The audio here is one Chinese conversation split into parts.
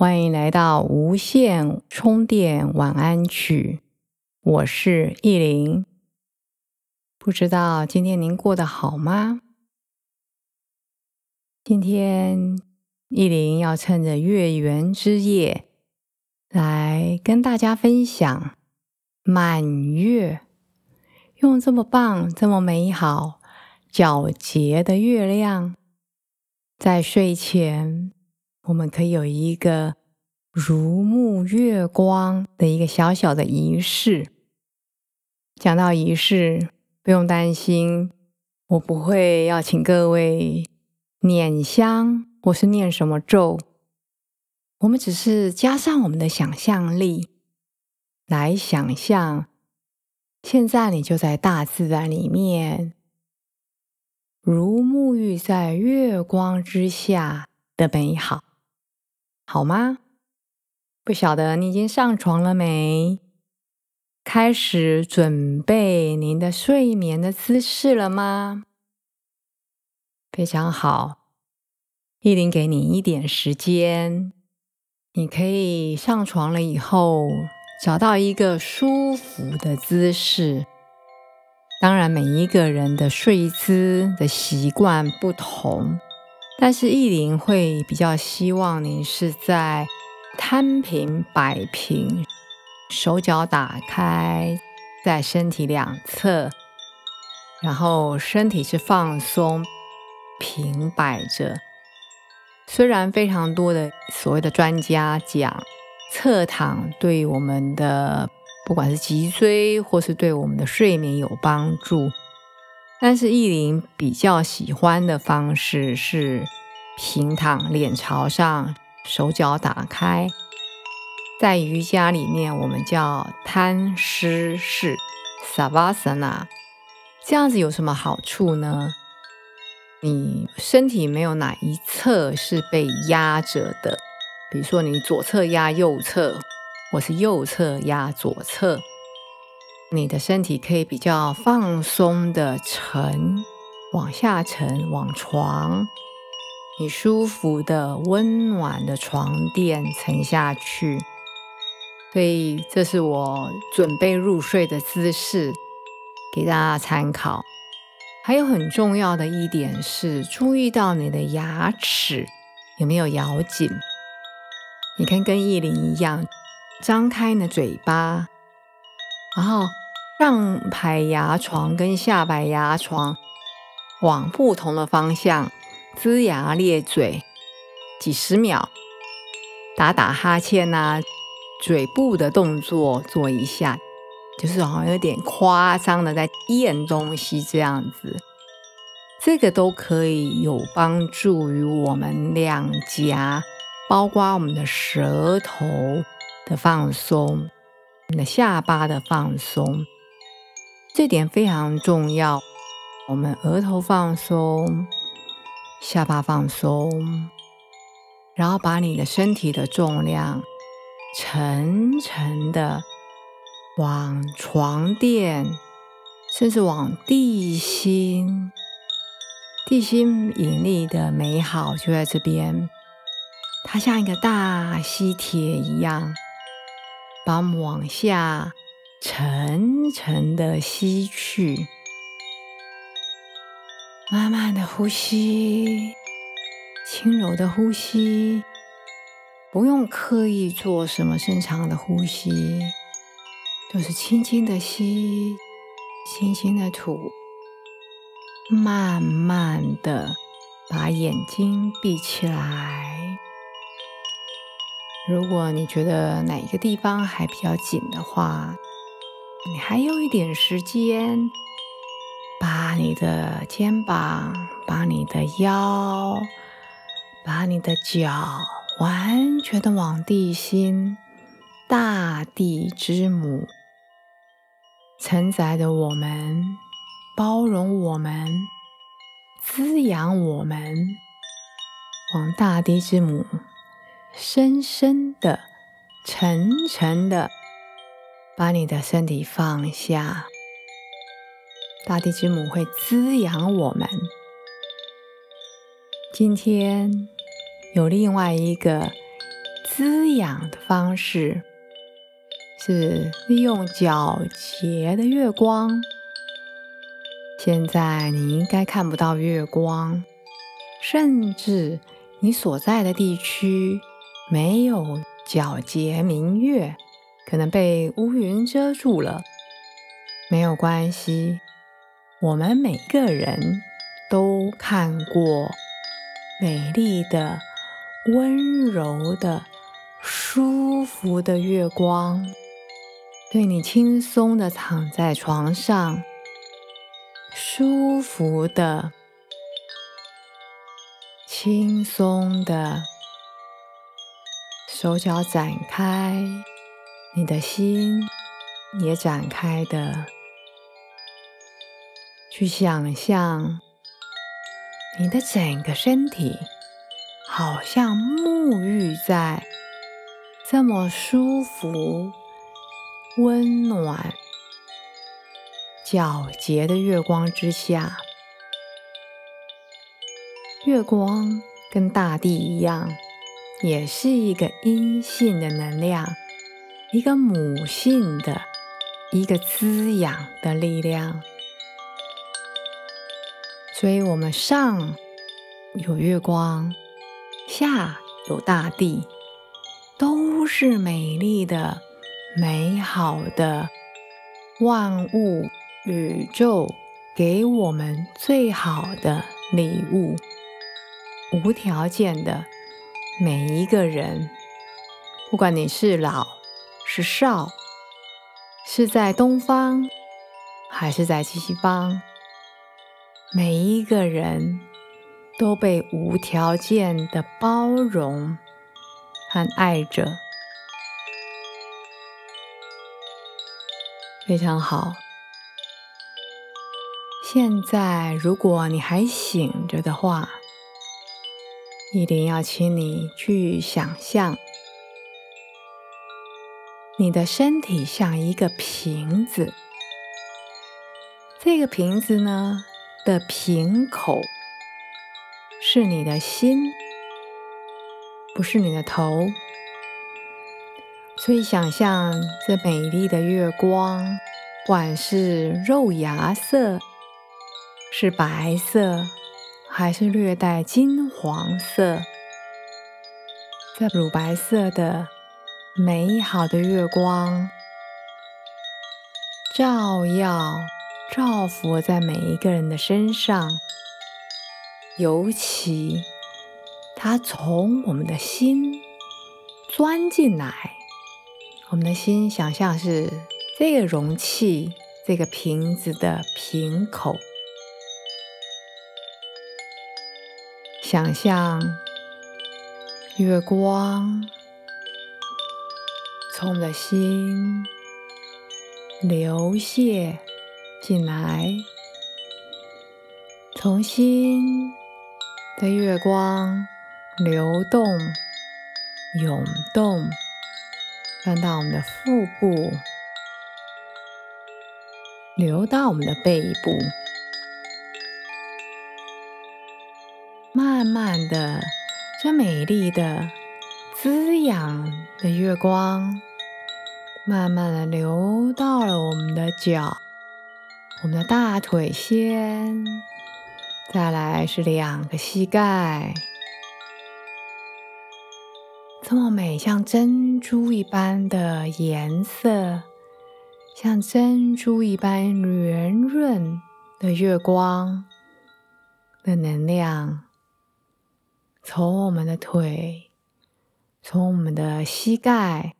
欢迎来到无线充电晚安曲，我是意林。不知道今天您过得好吗？今天意林要趁着月圆之夜，来跟大家分享满月。用这么棒、这么美好、皎洁的月亮，在睡前。我们可以有一个如沐月光的一个小小的仪式。讲到仪式，不用担心，我不会要请各位捻香或是念什么咒。我们只是加上我们的想象力，来想象现在你就在大自然里面，如沐浴在月光之下的美好。好吗？不晓得你已经上床了没？开始准备您的睡眠的姿势了吗？非常好，依林给你一点时间，你可以上床了以后找到一个舒服的姿势。当然，每一个人的睡姿的习惯不同。但是意林会比较希望你是在摊平、摆平，手脚打开在身体两侧，然后身体是放松、平摆着。虽然非常多的所谓的专家讲侧躺对我们的不管是脊椎或是对我们的睡眠有帮助。但是意林比较喜欢的方式是平躺，脸朝上，手脚打开。在瑜伽里面，我们叫摊尸式 （Savasana）。这样子有什么好处呢？你身体没有哪一侧是被压着的，比如说你左侧压右侧，或是右侧压左侧。你的身体可以比较放松的沉，往下沉，往床，你舒服的温暖的床垫沉下去。所以这是我准备入睡的姿势，给大家参考。还有很重要的一点是，注意到你的牙齿有没有咬紧。你看，跟意林一样，张开你的嘴巴，然后。上排牙床跟下排牙床往不同的方向龇牙咧嘴几十秒，打打哈欠呐，嘴部的动作做一下，就是好像有点夸张的在咽东西这样子，这个都可以有帮助于我们两颊，包括我们的舌头的放松，你的下巴的放松。这点非常重要，我们额头放松，下巴放松，然后把你的身体的重量沉沉的往床垫，甚至往地心，地心引力的美好就在这边，它像一个大吸铁一样，把我们往下。沉沉的吸去，慢慢的呼吸，轻柔的呼吸，不用刻意做什么深长的呼吸，就是轻轻的吸，轻轻的吐，慢慢的把眼睛闭起来。如果你觉得哪一个地方还比较紧的话，你还有一点时间，把你的肩膀、把你的腰、把你的脚完全的往地心大地之母，承载着我们，包容我们，滋养我们。往大地之母深深的、沉沉的把你的身体放下，大地之母会滋养我们。今天有另外一个滋养的方式，是利用皎洁的月光。现在你应该看不到月光，甚至你所在的地区没有皎洁明月，可能被乌云遮住了。没有关系，我们每个人都看过。美丽的、温柔的、舒服的月光，对你轻松的躺在床上，舒服的、轻松的，手脚展开，你的心也展开的，去想象。你的整个身体好像沐浴在这么舒服、温暖、皎洁的月光之下。月光跟大地一样，也是一个阴性的能量，一个母性的、一个滋养的力量。所以，我们上有月光，下有大地，都是美丽的、美好的万物宇宙给我们最好的礼物，无条件的。每一个人，不管你是老是少，是在东方还是在西方。每一个人都被无条件的包容和爱着，非常好。现在，如果你还醒着的话，一定要请你去想象，你的身体像一个瓶子，这个瓶子呢？的瓶口是你的心，不是你的头。所以，想象这美丽的月光，不管是肉芽色、是白色，还是略带金黄色，这乳白色的美好的月光，照耀。照拂在每一个人的身上，尤其它从我们的心钻进来。我们的心想象是这个容器、这个瓶子的瓶口，想象月光从我们的心流泻。进来，从心的月光流动、涌动，翻到我们的腹部，流到我们的背部，慢慢的，这美丽的、滋养的月光，慢慢的流到了我们的脚。我们的大腿先，再来是两个膝盖，这么美，像珍珠一般的颜色，像珍珠一般圆润的月光的能量，从我们的腿，从我们的膝盖，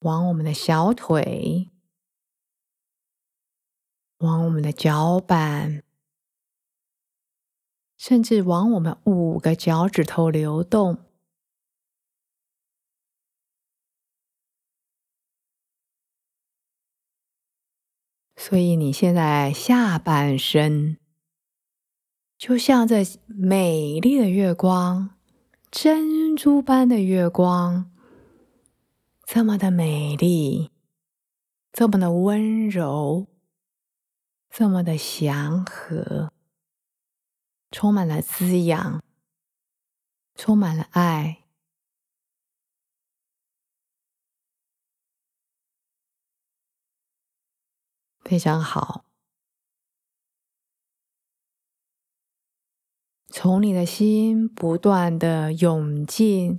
往我们的小腿往我们的脚板甚至往我们五个脚趾头流动。所以你现在下半身就像这美丽的月光珍珠般的月光这么的美丽，这么的温柔，这么的祥和，充满了滋养，充满了爱。非常好，从你的心不断的涌进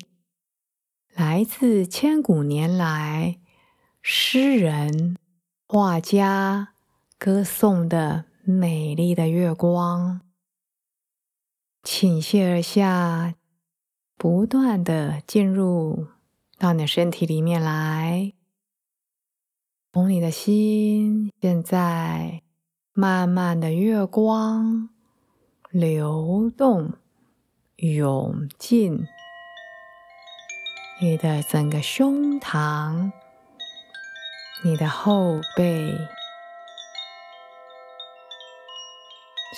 来自千古年来诗人、画家歌颂的美丽的月光，倾泻而下，不断的进入到你的身体里面来。从你的心，现在慢慢的月光流动涌进你的整个胸膛、你的后背，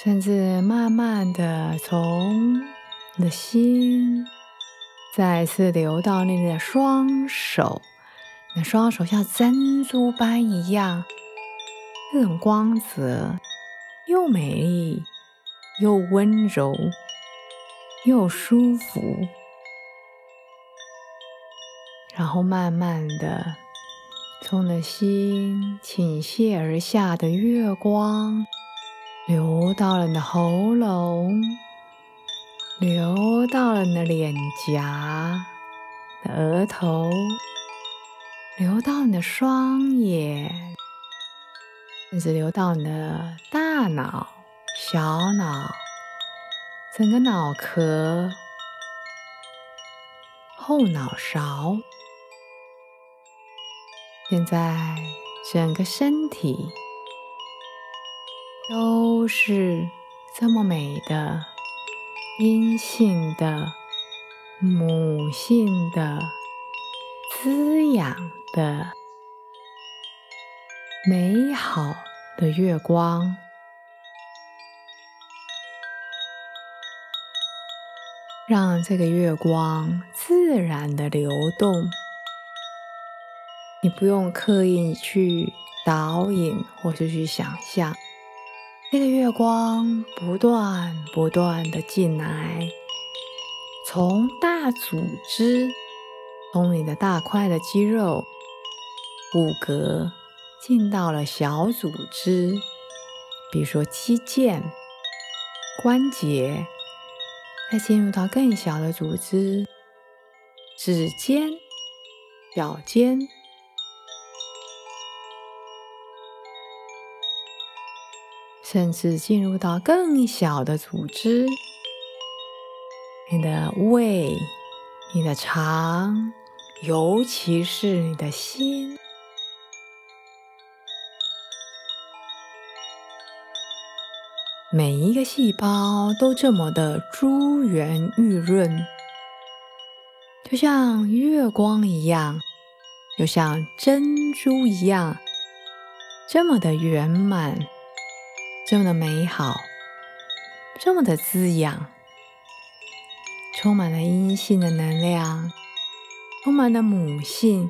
甚至慢慢的从你的心再次流到你的双手。那双手像珍珠般一样，这种光泽又美丽又温柔又舒服，然后慢慢的从你的心倾泻而下的月光，流到了你的喉咙，流到了你的脸颊额头。流到你的双眼，甚至流到你的大脑、小脑、整个脑壳、后脑勺。现在整个身体都是这么美的、阴性的、母性的滋养。的美好的月光，让这个月光自然的流动，你不用刻意去导引或是去想象，那个月光不断不断的进来，从大组织，从你的大块的肌肉。骨骼进到了小组织，比如说肌腱、关节，再进入到更小的组织，指尖、脚尖，甚至进入到更小的组织，你的胃、你的肠，尤其是你的心。每一个细胞都这么的珠圆玉润，就像月光一样，又像珍珠一样，这么的圆满，这么的美好，这么的滋养，充满了阴性的能量，充满了母性，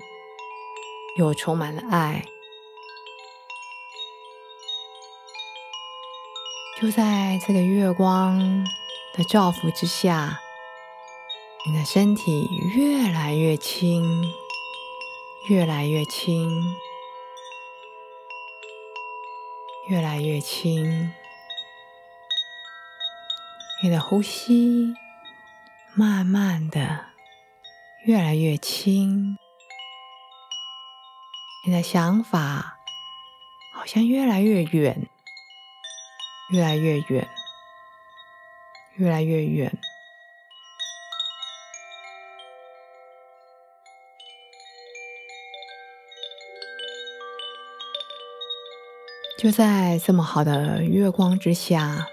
又充满了爱。就在这个月光的照拂之下，你的身体越来越轻，越来越轻，越来越轻。你的呼吸慢慢的越来越轻，你的想法好像越来越远。越来越远，越来越远。就在这么好的月光之下，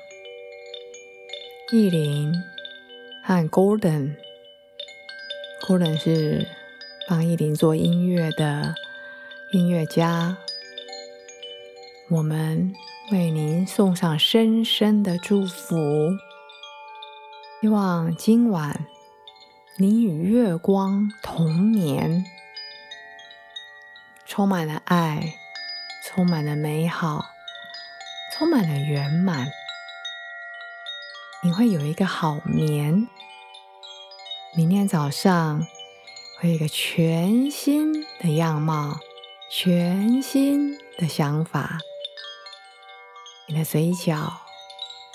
意林和 Golden，Golden 是帮意林做音乐的音乐家。我们为您送上深深的祝福，希望今晚您与月光同眠，充满了爱，充满了美好，充满了圆满。你会有一个好眠，明天早上会有一个全新的样貌，全新的想法。你的嘴角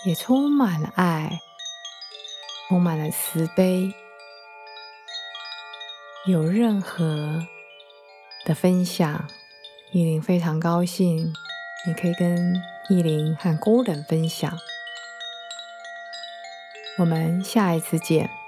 也充满了爱，充满了慈悲。有任何的分享，依林非常高兴。你可以跟依林和 Golden 分享。我们下一次见。